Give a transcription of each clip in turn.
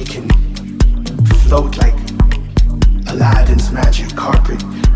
we can float like Aladdin's magic carpet.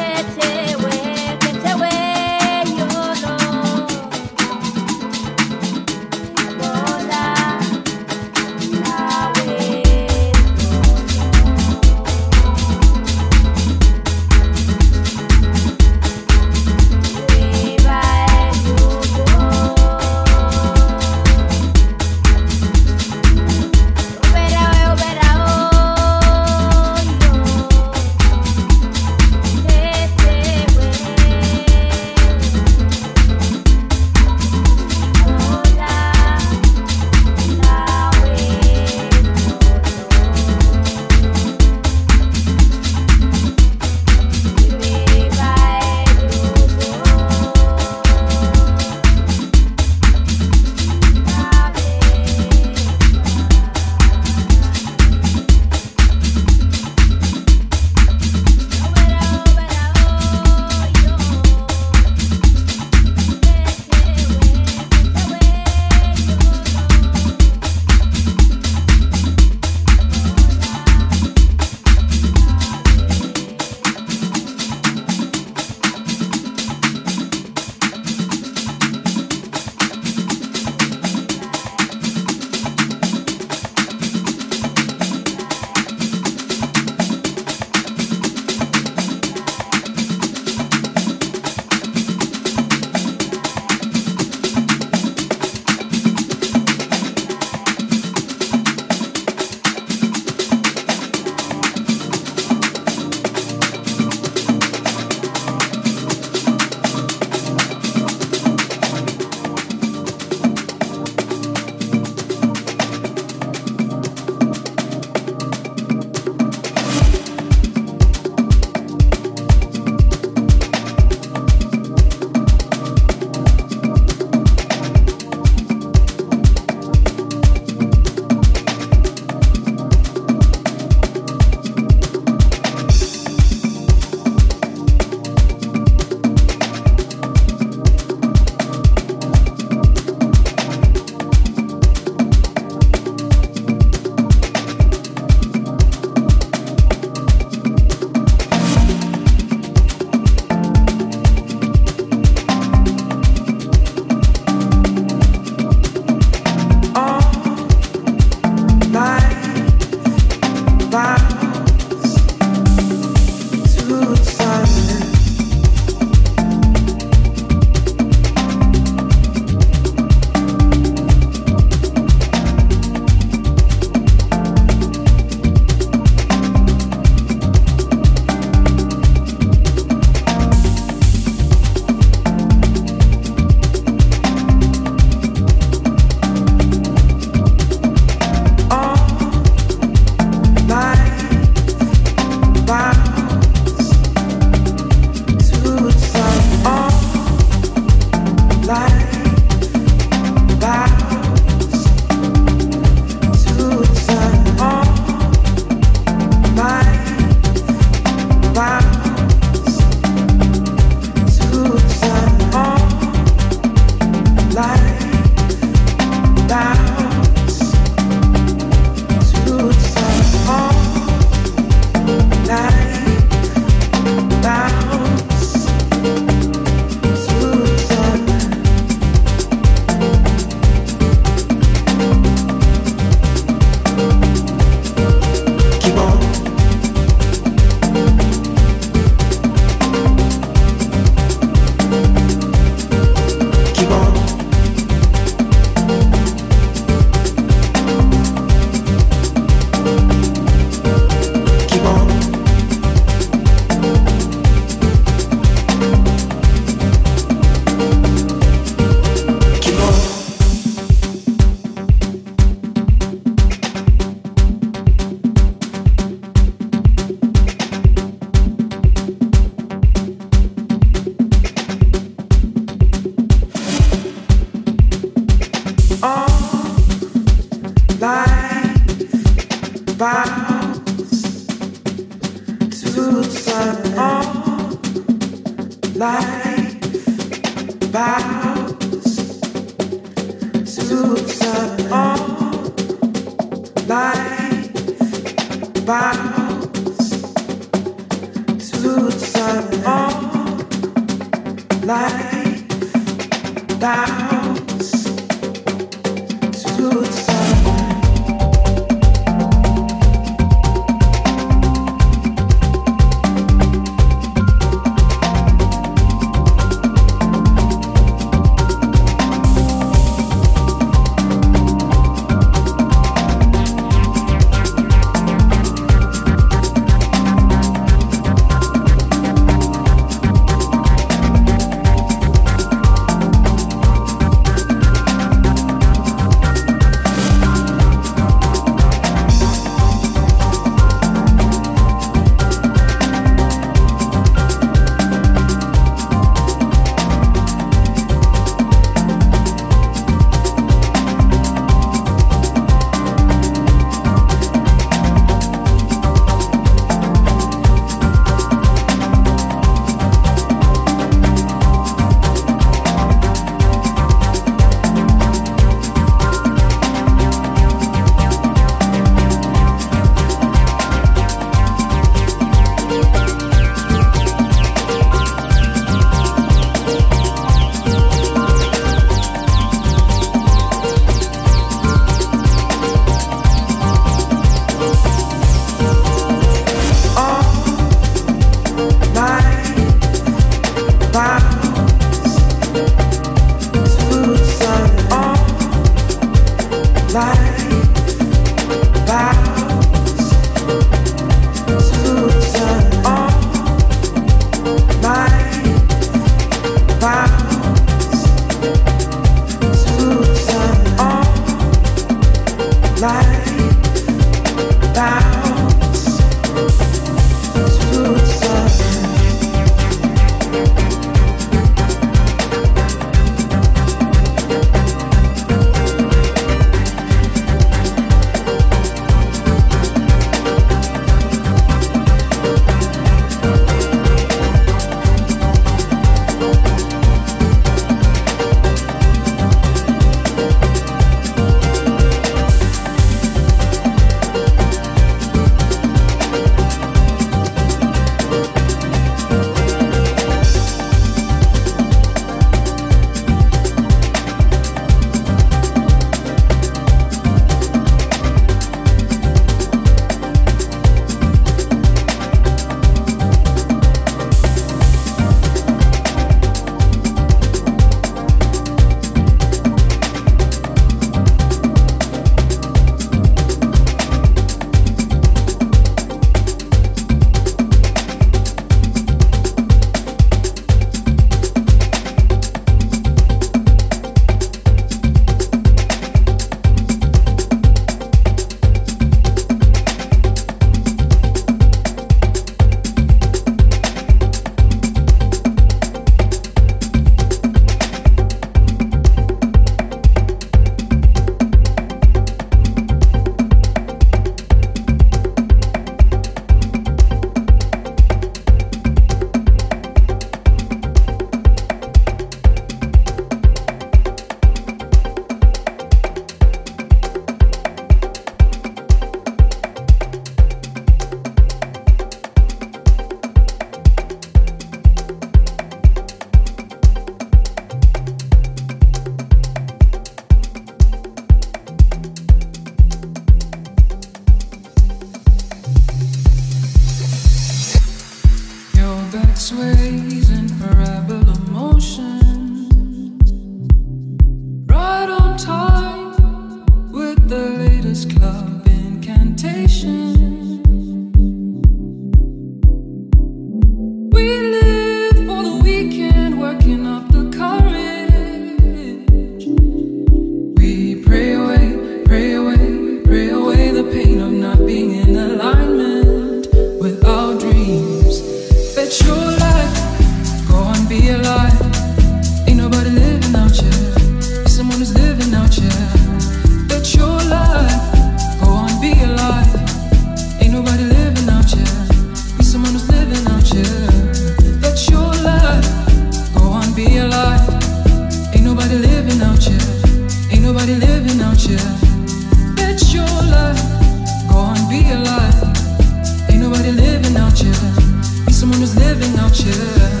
Living out here.